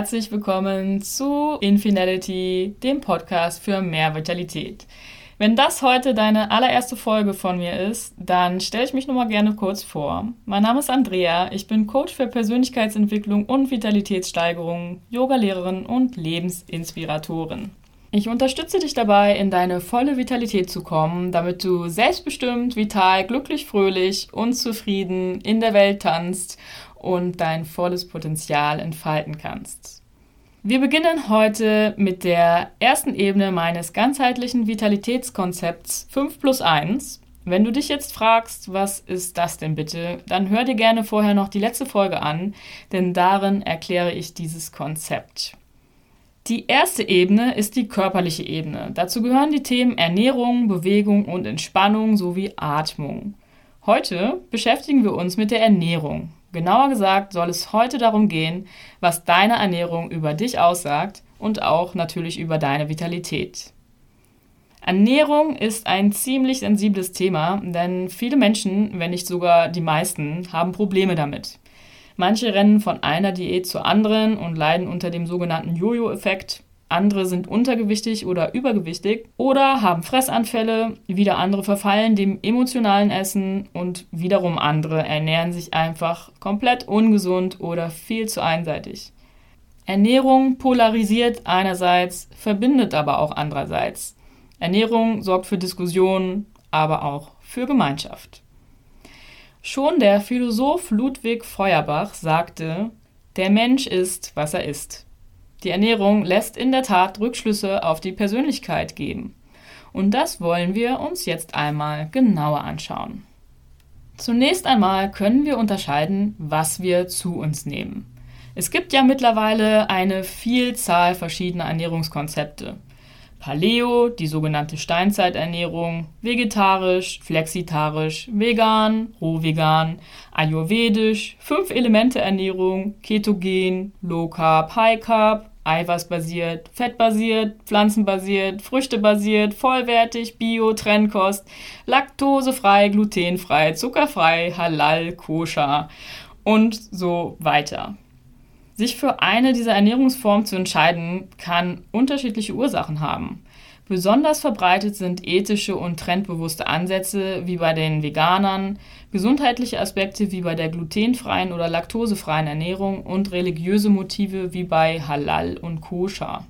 herzlich willkommen zu Infinality, dem Podcast für mehr Vitalität. Wenn das heute deine allererste Folge von mir ist, dann stelle ich mich nur mal gerne kurz vor. Mein Name ist Andrea, ich bin Coach für Persönlichkeitsentwicklung und Vitalitätssteigerung, Yogalehrerin und Lebensinspiratorin. Ich unterstütze dich dabei, in deine volle Vitalität zu kommen, damit du selbstbestimmt, vital, glücklich, fröhlich und zufrieden in der Welt tanzt und dein volles Potenzial entfalten kannst. Wir beginnen heute mit der ersten Ebene meines ganzheitlichen Vitalitätskonzepts 5 plus 1. Wenn du dich jetzt fragst, was ist das denn bitte, dann hör dir gerne vorher noch die letzte Folge an, denn darin erkläre ich dieses Konzept. Die erste Ebene ist die körperliche Ebene. Dazu gehören die Themen Ernährung, Bewegung und Entspannung sowie Atmung. Heute beschäftigen wir uns mit der Ernährung. Genauer gesagt soll es heute darum gehen, was deine Ernährung über dich aussagt und auch natürlich über deine Vitalität. Ernährung ist ein ziemlich sensibles Thema, denn viele Menschen, wenn nicht sogar die meisten, haben Probleme damit. Manche rennen von einer Diät zur anderen und leiden unter dem sogenannten Jojo-Effekt andere sind untergewichtig oder übergewichtig oder haben Fressanfälle, wieder andere verfallen dem emotionalen Essen und wiederum andere ernähren sich einfach komplett ungesund oder viel zu einseitig. Ernährung polarisiert einerseits, verbindet aber auch andererseits. Ernährung sorgt für Diskussionen, aber auch für Gemeinschaft. Schon der Philosoph Ludwig Feuerbach sagte, der Mensch ist, was er ist. Die Ernährung lässt in der Tat Rückschlüsse auf die Persönlichkeit geben. Und das wollen wir uns jetzt einmal genauer anschauen. Zunächst einmal können wir unterscheiden, was wir zu uns nehmen. Es gibt ja mittlerweile eine Vielzahl verschiedener Ernährungskonzepte. Paleo, die sogenannte Steinzeiternährung, vegetarisch, flexitarisch, vegan, rohvegan, ayurvedisch, Fünf-Elemente-Ernährung, ketogen, Low Carb, High Carb, eiweißbasiert, fettbasiert, pflanzenbasiert, früchtebasiert, vollwertig, bio, Trennkost, laktosefrei, glutenfrei, zuckerfrei, halal, koscher und so weiter. Sich für eine dieser Ernährungsformen zu entscheiden, kann unterschiedliche Ursachen haben. Besonders verbreitet sind ethische und trendbewusste Ansätze wie bei den Veganern, gesundheitliche Aspekte wie bei der glutenfreien oder laktosefreien Ernährung und religiöse Motive wie bei Halal und Koscher.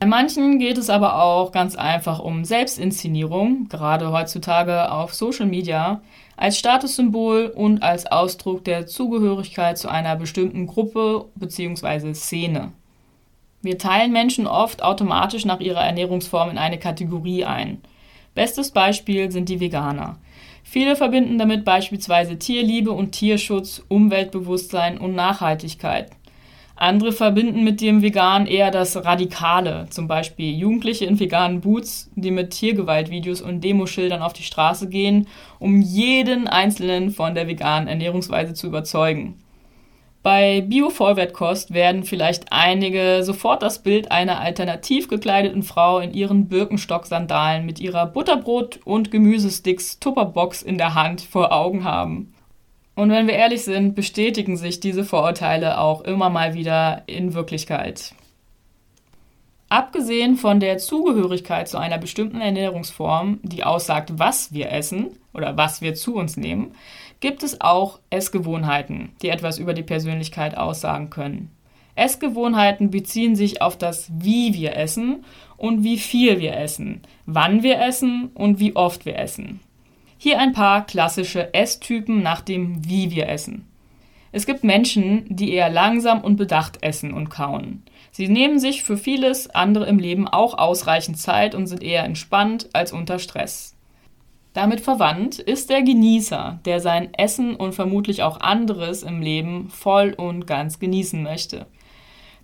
Bei manchen geht es aber auch ganz einfach um Selbstinszenierung, gerade heutzutage auf Social Media, als Statussymbol und als Ausdruck der Zugehörigkeit zu einer bestimmten Gruppe bzw. Szene. Wir teilen Menschen oft automatisch nach ihrer Ernährungsform in eine Kategorie ein. Bestes Beispiel sind die Veganer. Viele verbinden damit beispielsweise Tierliebe und Tierschutz, Umweltbewusstsein und Nachhaltigkeit. Andere verbinden mit dem Vegan eher das Radikale, zum Beispiel Jugendliche in veganen Boots, die mit Tiergewaltvideos und Demoschildern auf die Straße gehen, um jeden Einzelnen von der veganen Ernährungsweise zu überzeugen. Bei Bio-Vollwertkost werden vielleicht einige sofort das Bild einer alternativ gekleideten Frau in ihren Birkenstock-Sandalen mit ihrer Butterbrot- und Gemüsesticks Tupperbox in der Hand vor Augen haben. Und wenn wir ehrlich sind, bestätigen sich diese Vorurteile auch immer mal wieder in Wirklichkeit. Abgesehen von der Zugehörigkeit zu einer bestimmten Ernährungsform, die aussagt, was wir essen oder was wir zu uns nehmen, gibt es auch Essgewohnheiten, die etwas über die Persönlichkeit aussagen können. Essgewohnheiten beziehen sich auf das, wie wir essen und wie viel wir essen, wann wir essen und wie oft wir essen. Hier ein paar klassische Esstypen nach dem, wie wir essen. Es gibt Menschen, die eher langsam und bedacht essen und kauen. Sie nehmen sich für vieles andere im Leben auch ausreichend Zeit und sind eher entspannt als unter Stress. Damit verwandt ist der Genießer, der sein Essen und vermutlich auch anderes im Leben voll und ganz genießen möchte.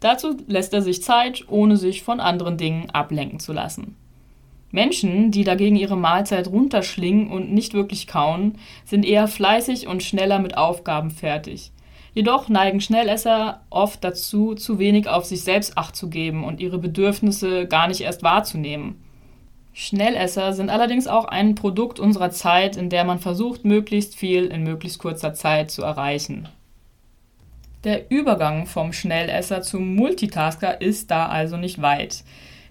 Dazu lässt er sich Zeit, ohne sich von anderen Dingen ablenken zu lassen. Menschen, die dagegen ihre Mahlzeit runterschlingen und nicht wirklich kauen, sind eher fleißig und schneller mit Aufgaben fertig. Jedoch neigen Schnellesser oft dazu, zu wenig auf sich selbst acht zu geben und ihre Bedürfnisse gar nicht erst wahrzunehmen. Schnellesser sind allerdings auch ein Produkt unserer Zeit, in der man versucht, möglichst viel in möglichst kurzer Zeit zu erreichen. Der Übergang vom Schnellesser zum Multitasker ist da also nicht weit.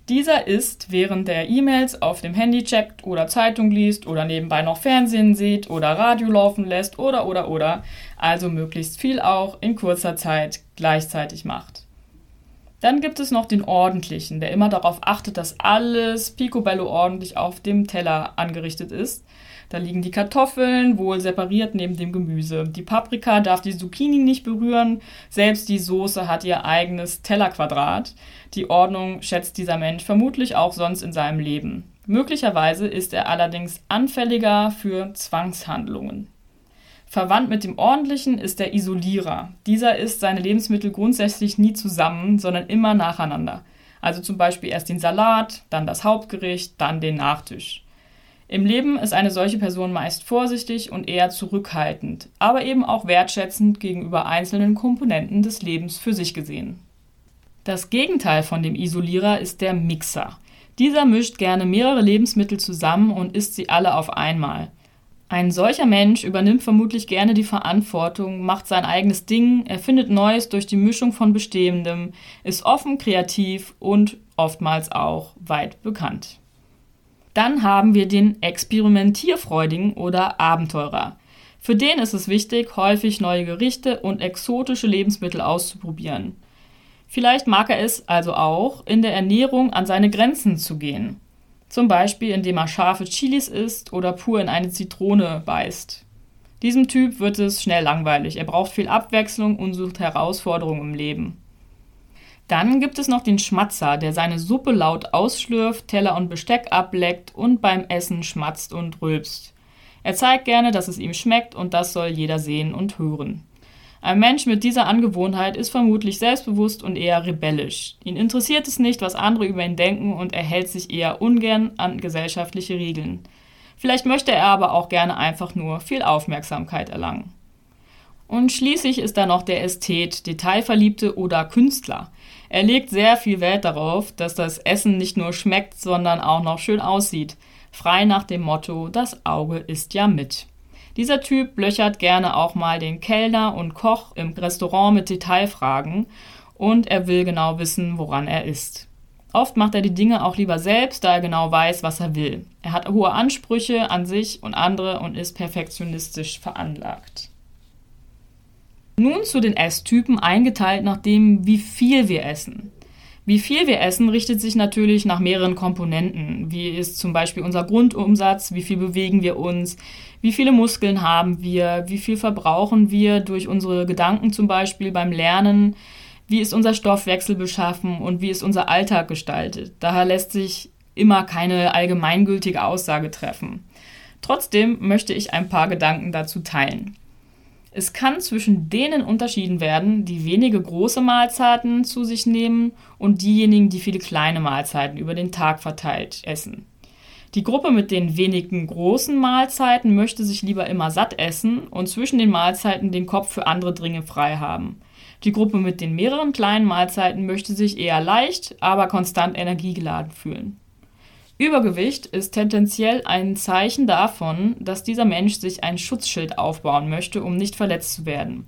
Dieser ist, während der E-Mails auf dem Handy checkt oder Zeitung liest oder nebenbei noch Fernsehen sieht oder Radio laufen lässt oder oder oder, also möglichst viel auch in kurzer Zeit gleichzeitig macht. Dann gibt es noch den ordentlichen, der immer darauf achtet, dass alles picobello ordentlich auf dem Teller angerichtet ist. Da liegen die Kartoffeln wohl separiert neben dem Gemüse. Die Paprika darf die Zucchini nicht berühren. Selbst die Soße hat ihr eigenes Tellerquadrat. Die Ordnung schätzt dieser Mensch vermutlich auch sonst in seinem Leben. Möglicherweise ist er allerdings anfälliger für Zwangshandlungen. Verwandt mit dem ordentlichen ist der Isolierer. Dieser isst seine Lebensmittel grundsätzlich nie zusammen, sondern immer nacheinander. Also zum Beispiel erst den Salat, dann das Hauptgericht, dann den Nachtisch. Im Leben ist eine solche Person meist vorsichtig und eher zurückhaltend, aber eben auch wertschätzend gegenüber einzelnen Komponenten des Lebens für sich gesehen. Das Gegenteil von dem Isolierer ist der Mixer. Dieser mischt gerne mehrere Lebensmittel zusammen und isst sie alle auf einmal. Ein solcher Mensch übernimmt vermutlich gerne die Verantwortung, macht sein eigenes Ding, erfindet Neues durch die Mischung von Bestehendem, ist offen, kreativ und oftmals auch weit bekannt. Dann haben wir den Experimentierfreudigen oder Abenteurer. Für den ist es wichtig, häufig neue Gerichte und exotische Lebensmittel auszuprobieren. Vielleicht mag er es also auch, in der Ernährung an seine Grenzen zu gehen. Zum Beispiel, indem er scharfe Chilis isst oder pur in eine Zitrone beißt. Diesem Typ wird es schnell langweilig. Er braucht viel Abwechslung und sucht Herausforderungen im Leben. Dann gibt es noch den Schmatzer, der seine Suppe laut ausschlürft, Teller und Besteck ableckt und beim Essen schmatzt und rülpst. Er zeigt gerne, dass es ihm schmeckt und das soll jeder sehen und hören. Ein Mensch mit dieser Angewohnheit ist vermutlich selbstbewusst und eher rebellisch. Ihn interessiert es nicht, was andere über ihn denken und er hält sich eher ungern an gesellschaftliche Regeln. Vielleicht möchte er aber auch gerne einfach nur viel Aufmerksamkeit erlangen. Und schließlich ist da noch der Ästhet, Detailverliebte oder Künstler. Er legt sehr viel Wert darauf, dass das Essen nicht nur schmeckt, sondern auch noch schön aussieht. Frei nach dem Motto, das Auge isst ja mit. Dieser Typ löchert gerne auch mal den Kellner und Koch im Restaurant mit Detailfragen und er will genau wissen, woran er ist. Oft macht er die Dinge auch lieber selbst, da er genau weiß, was er will. Er hat hohe Ansprüche an sich und andere und ist perfektionistisch veranlagt. Nun zu den Esstypen eingeteilt nach dem, wie viel wir essen. Wie viel wir essen, richtet sich natürlich nach mehreren Komponenten. Wie ist zum Beispiel unser Grundumsatz? Wie viel bewegen wir uns? Wie viele Muskeln haben wir? Wie viel verbrauchen wir durch unsere Gedanken zum Beispiel beim Lernen? Wie ist unser Stoffwechsel beschaffen und wie ist unser Alltag gestaltet? Daher lässt sich immer keine allgemeingültige Aussage treffen. Trotzdem möchte ich ein paar Gedanken dazu teilen. Es kann zwischen denen unterschieden werden, die wenige große Mahlzeiten zu sich nehmen und diejenigen, die viele kleine Mahlzeiten über den Tag verteilt essen. Die Gruppe mit den wenigen großen Mahlzeiten möchte sich lieber immer satt essen und zwischen den Mahlzeiten den Kopf für andere Dinge frei haben. Die Gruppe mit den mehreren kleinen Mahlzeiten möchte sich eher leicht, aber konstant energiegeladen fühlen. Übergewicht ist tendenziell ein Zeichen davon, dass dieser Mensch sich ein Schutzschild aufbauen möchte, um nicht verletzt zu werden.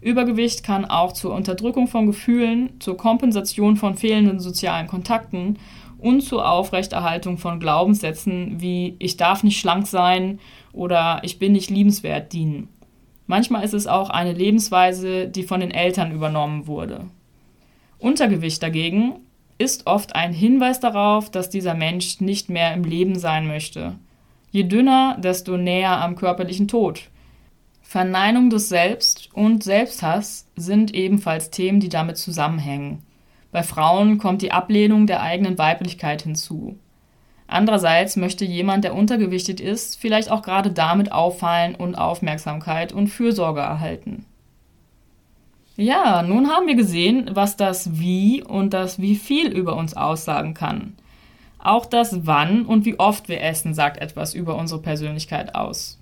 Übergewicht kann auch zur Unterdrückung von Gefühlen, zur Kompensation von fehlenden sozialen Kontakten und zur Aufrechterhaltung von Glaubenssätzen wie ich darf nicht schlank sein oder ich bin nicht liebenswert dienen. Manchmal ist es auch eine Lebensweise, die von den Eltern übernommen wurde. Untergewicht dagegen ist oft ein Hinweis darauf, dass dieser Mensch nicht mehr im Leben sein möchte. Je dünner, desto näher am körperlichen Tod. Verneinung des Selbst und Selbsthass sind ebenfalls Themen, die damit zusammenhängen. Bei Frauen kommt die Ablehnung der eigenen Weiblichkeit hinzu. Andererseits möchte jemand, der untergewichtet ist, vielleicht auch gerade damit auffallen und Aufmerksamkeit und Fürsorge erhalten. Ja, nun haben wir gesehen, was das Wie und das Wie viel über uns aussagen kann. Auch das Wann und wie oft wir essen sagt etwas über unsere Persönlichkeit aus.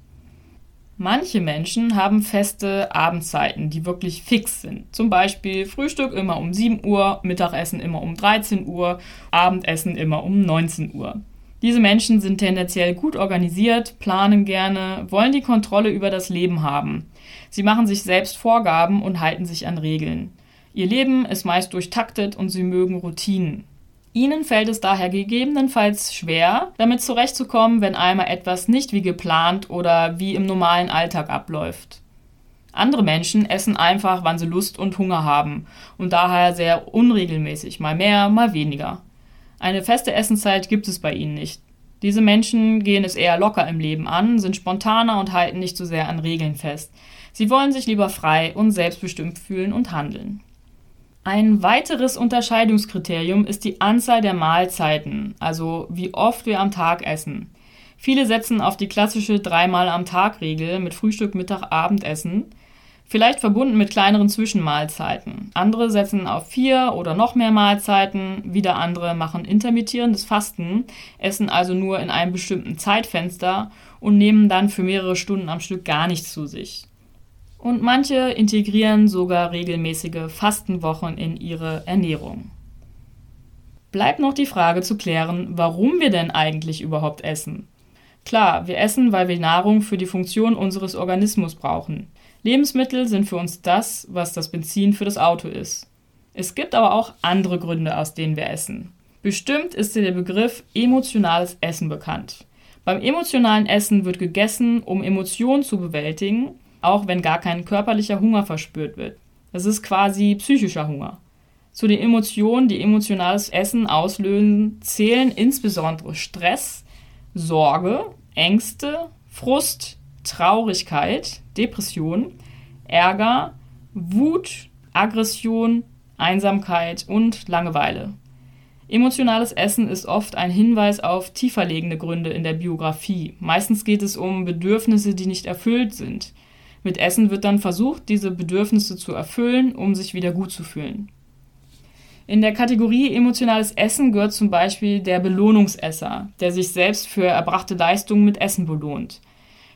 Manche Menschen haben feste Abendzeiten, die wirklich fix sind. Zum Beispiel Frühstück immer um 7 Uhr, Mittagessen immer um 13 Uhr, Abendessen immer um 19 Uhr. Diese Menschen sind tendenziell gut organisiert, planen gerne, wollen die Kontrolle über das Leben haben. Sie machen sich selbst Vorgaben und halten sich an Regeln. Ihr Leben ist meist durchtaktet und sie mögen Routinen. Ihnen fällt es daher gegebenenfalls schwer, damit zurechtzukommen, wenn einmal etwas nicht wie geplant oder wie im normalen Alltag abläuft. Andere Menschen essen einfach, wann sie Lust und Hunger haben und daher sehr unregelmäßig, mal mehr, mal weniger. Eine feste Essenszeit gibt es bei ihnen nicht. Diese Menschen gehen es eher locker im Leben an, sind spontaner und halten nicht so sehr an Regeln fest. Sie wollen sich lieber frei und selbstbestimmt fühlen und handeln. Ein weiteres Unterscheidungskriterium ist die Anzahl der Mahlzeiten, also wie oft wir am Tag essen. Viele setzen auf die klassische dreimal am Tag Regel mit Frühstück, Mittag, Abendessen, vielleicht verbunden mit kleineren Zwischenmahlzeiten. Andere setzen auf vier oder noch mehr Mahlzeiten, wieder andere machen intermittierendes Fasten, essen also nur in einem bestimmten Zeitfenster und nehmen dann für mehrere Stunden am Stück gar nichts zu sich und manche integrieren sogar regelmäßige Fastenwochen in ihre Ernährung. Bleibt noch die Frage zu klären, warum wir denn eigentlich überhaupt essen. Klar, wir essen, weil wir Nahrung für die Funktion unseres Organismus brauchen. Lebensmittel sind für uns das, was das Benzin für das Auto ist. Es gibt aber auch andere Gründe, aus denen wir essen. Bestimmt ist dir der Begriff emotionales Essen bekannt. Beim emotionalen Essen wird gegessen, um Emotionen zu bewältigen auch wenn gar kein körperlicher Hunger verspürt wird. Das ist quasi psychischer Hunger. Zu den Emotionen, die emotionales Essen auslösen, zählen insbesondere Stress, Sorge, Ängste, Frust, Traurigkeit, Depression, Ärger, Wut, Aggression, Einsamkeit und Langeweile. Emotionales Essen ist oft ein Hinweis auf tieferlegende Gründe in der Biografie. Meistens geht es um Bedürfnisse, die nicht erfüllt sind. Mit Essen wird dann versucht, diese Bedürfnisse zu erfüllen, um sich wieder gut zu fühlen. In der Kategorie emotionales Essen gehört zum Beispiel der Belohnungsesser, der sich selbst für erbrachte Leistungen mit Essen belohnt.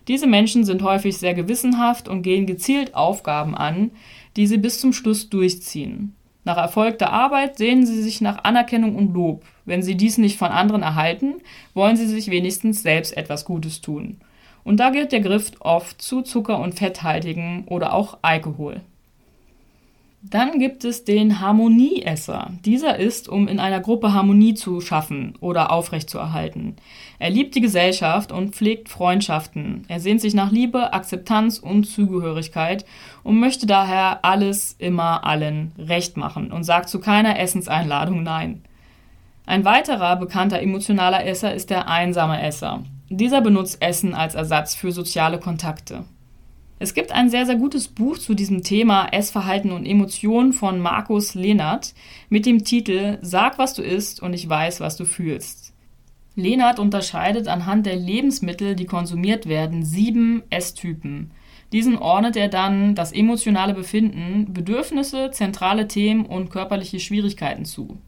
Diese Menschen sind häufig sehr gewissenhaft und gehen gezielt Aufgaben an, die sie bis zum Schluss durchziehen. Nach erfolgter Arbeit sehnen sie sich nach Anerkennung und Lob. Wenn sie dies nicht von anderen erhalten, wollen sie sich wenigstens selbst etwas Gutes tun. Und da gilt der Griff oft zu Zucker- und fetthaltigen oder auch Alkohol. Dann gibt es den Harmonieesser. Dieser ist, um in einer Gruppe Harmonie zu schaffen oder aufrechtzuerhalten. Er liebt die Gesellschaft und pflegt Freundschaften. Er sehnt sich nach Liebe, Akzeptanz und Zugehörigkeit und möchte daher alles immer allen recht machen und sagt zu keiner Essenseinladung Nein. Ein weiterer bekannter emotionaler Esser ist der einsame Esser. Dieser benutzt Essen als Ersatz für soziale Kontakte. Es gibt ein sehr, sehr gutes Buch zu diesem Thema Essverhalten und Emotionen von Markus Lehnert mit dem Titel Sag, was du isst und ich weiß, was du fühlst. Lehnert unterscheidet anhand der Lebensmittel, die konsumiert werden, sieben Esstypen. Diesen ordnet er dann das emotionale Befinden, Bedürfnisse, zentrale Themen und körperliche Schwierigkeiten zu.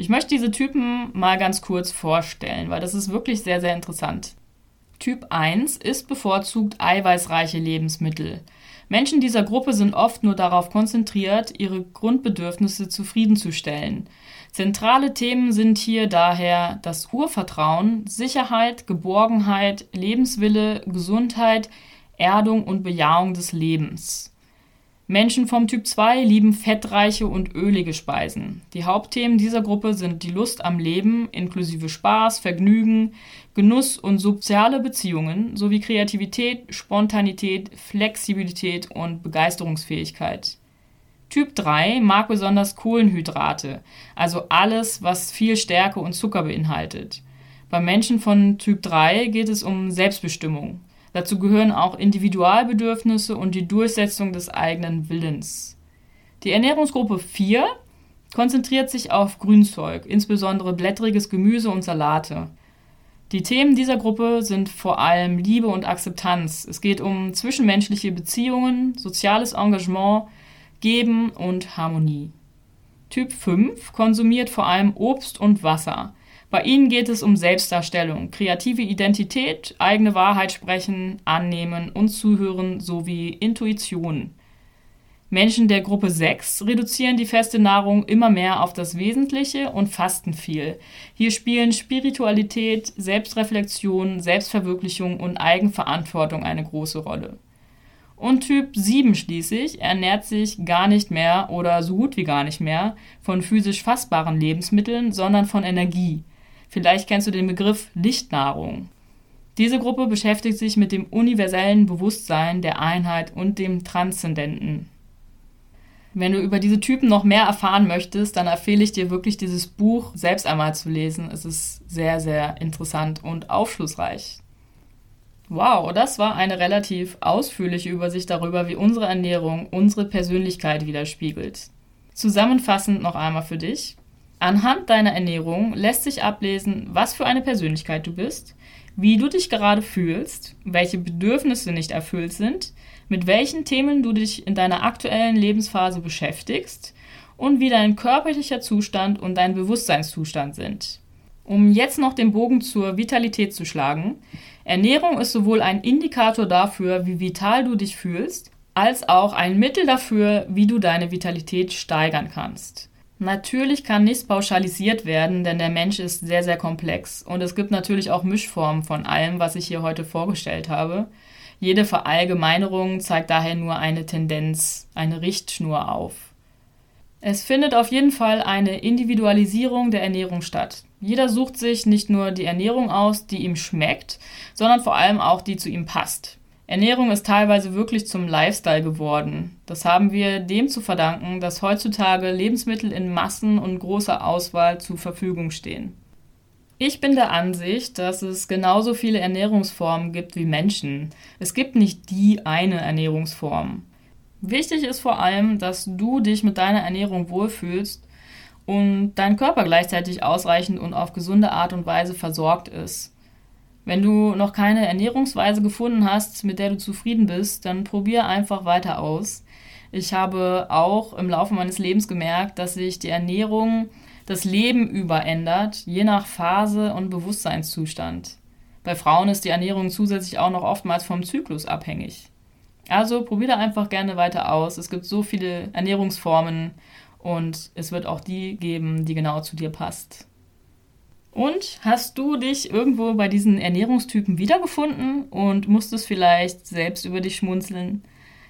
Ich möchte diese Typen mal ganz kurz vorstellen, weil das ist wirklich sehr, sehr interessant. Typ 1 ist bevorzugt eiweißreiche Lebensmittel. Menschen dieser Gruppe sind oft nur darauf konzentriert, ihre Grundbedürfnisse zufriedenzustellen. Zentrale Themen sind hier daher das Urvertrauen, Sicherheit, Geborgenheit, Lebenswille, Gesundheit, Erdung und Bejahung des Lebens. Menschen vom Typ 2 lieben fettreiche und ölige Speisen. Die Hauptthemen dieser Gruppe sind die Lust am Leben inklusive Spaß, Vergnügen, Genuss und soziale Beziehungen sowie Kreativität, Spontanität, Flexibilität und Begeisterungsfähigkeit. Typ 3 mag besonders Kohlenhydrate, also alles, was viel Stärke und Zucker beinhaltet. Bei Menschen von Typ 3 geht es um Selbstbestimmung. Dazu gehören auch Individualbedürfnisse und die Durchsetzung des eigenen Willens. Die Ernährungsgruppe 4 konzentriert sich auf Grünzeug, insbesondere blättriges Gemüse und Salate. Die Themen dieser Gruppe sind vor allem Liebe und Akzeptanz. Es geht um zwischenmenschliche Beziehungen, soziales Engagement, Geben und Harmonie. Typ 5 konsumiert vor allem Obst und Wasser. Bei ihnen geht es um Selbstdarstellung, kreative Identität, eigene Wahrheit sprechen, annehmen und zuhören sowie Intuition. Menschen der Gruppe 6 reduzieren die feste Nahrung immer mehr auf das Wesentliche und fasten viel. Hier spielen Spiritualität, Selbstreflexion, Selbstverwirklichung und Eigenverantwortung eine große Rolle. Und Typ 7 schließlich ernährt sich gar nicht mehr oder so gut wie gar nicht mehr von physisch fassbaren Lebensmitteln, sondern von Energie. Vielleicht kennst du den Begriff Lichtnahrung. Diese Gruppe beschäftigt sich mit dem universellen Bewusstsein der Einheit und dem Transzendenten. Wenn du über diese Typen noch mehr erfahren möchtest, dann empfehle ich dir wirklich dieses Buch selbst einmal zu lesen. Es ist sehr, sehr interessant und aufschlussreich. Wow, das war eine relativ ausführliche Übersicht darüber, wie unsere Ernährung unsere Persönlichkeit widerspiegelt. Zusammenfassend noch einmal für dich. Anhand deiner Ernährung lässt sich ablesen, was für eine Persönlichkeit du bist, wie du dich gerade fühlst, welche Bedürfnisse nicht erfüllt sind, mit welchen Themen du dich in deiner aktuellen Lebensphase beschäftigst und wie dein körperlicher Zustand und dein Bewusstseinszustand sind. Um jetzt noch den Bogen zur Vitalität zu schlagen, Ernährung ist sowohl ein Indikator dafür, wie vital du dich fühlst, als auch ein Mittel dafür, wie du deine Vitalität steigern kannst. Natürlich kann nichts pauschalisiert werden, denn der Mensch ist sehr, sehr komplex und es gibt natürlich auch Mischformen von allem, was ich hier heute vorgestellt habe. Jede Verallgemeinerung zeigt daher nur eine Tendenz, eine Richtschnur auf. Es findet auf jeden Fall eine Individualisierung der Ernährung statt. Jeder sucht sich nicht nur die Ernährung aus, die ihm schmeckt, sondern vor allem auch die zu ihm passt. Ernährung ist teilweise wirklich zum Lifestyle geworden. Das haben wir dem zu verdanken, dass heutzutage Lebensmittel in Massen und großer Auswahl zur Verfügung stehen. Ich bin der Ansicht, dass es genauso viele Ernährungsformen gibt wie Menschen. Es gibt nicht die eine Ernährungsform. Wichtig ist vor allem, dass du dich mit deiner Ernährung wohlfühlst und dein Körper gleichzeitig ausreichend und auf gesunde Art und Weise versorgt ist. Wenn du noch keine Ernährungsweise gefunden hast, mit der du zufrieden bist, dann probier einfach weiter aus. Ich habe auch im Laufe meines Lebens gemerkt, dass sich die Ernährung das Leben über ändert, je nach Phase und Bewusstseinszustand. Bei Frauen ist die Ernährung zusätzlich auch noch oftmals vom Zyklus abhängig. Also probiere einfach gerne weiter aus. Es gibt so viele Ernährungsformen und es wird auch die geben, die genau zu dir passt. Und hast du dich irgendwo bei diesen Ernährungstypen wiedergefunden und musstest vielleicht selbst über dich schmunzeln?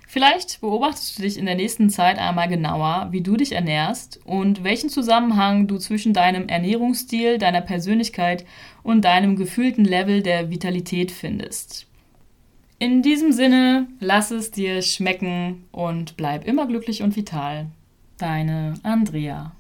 Vielleicht beobachtest du dich in der nächsten Zeit einmal genauer, wie du dich ernährst und welchen Zusammenhang du zwischen deinem Ernährungsstil, deiner Persönlichkeit und deinem gefühlten Level der Vitalität findest. In diesem Sinne, lass es dir schmecken und bleib immer glücklich und vital. Deine Andrea.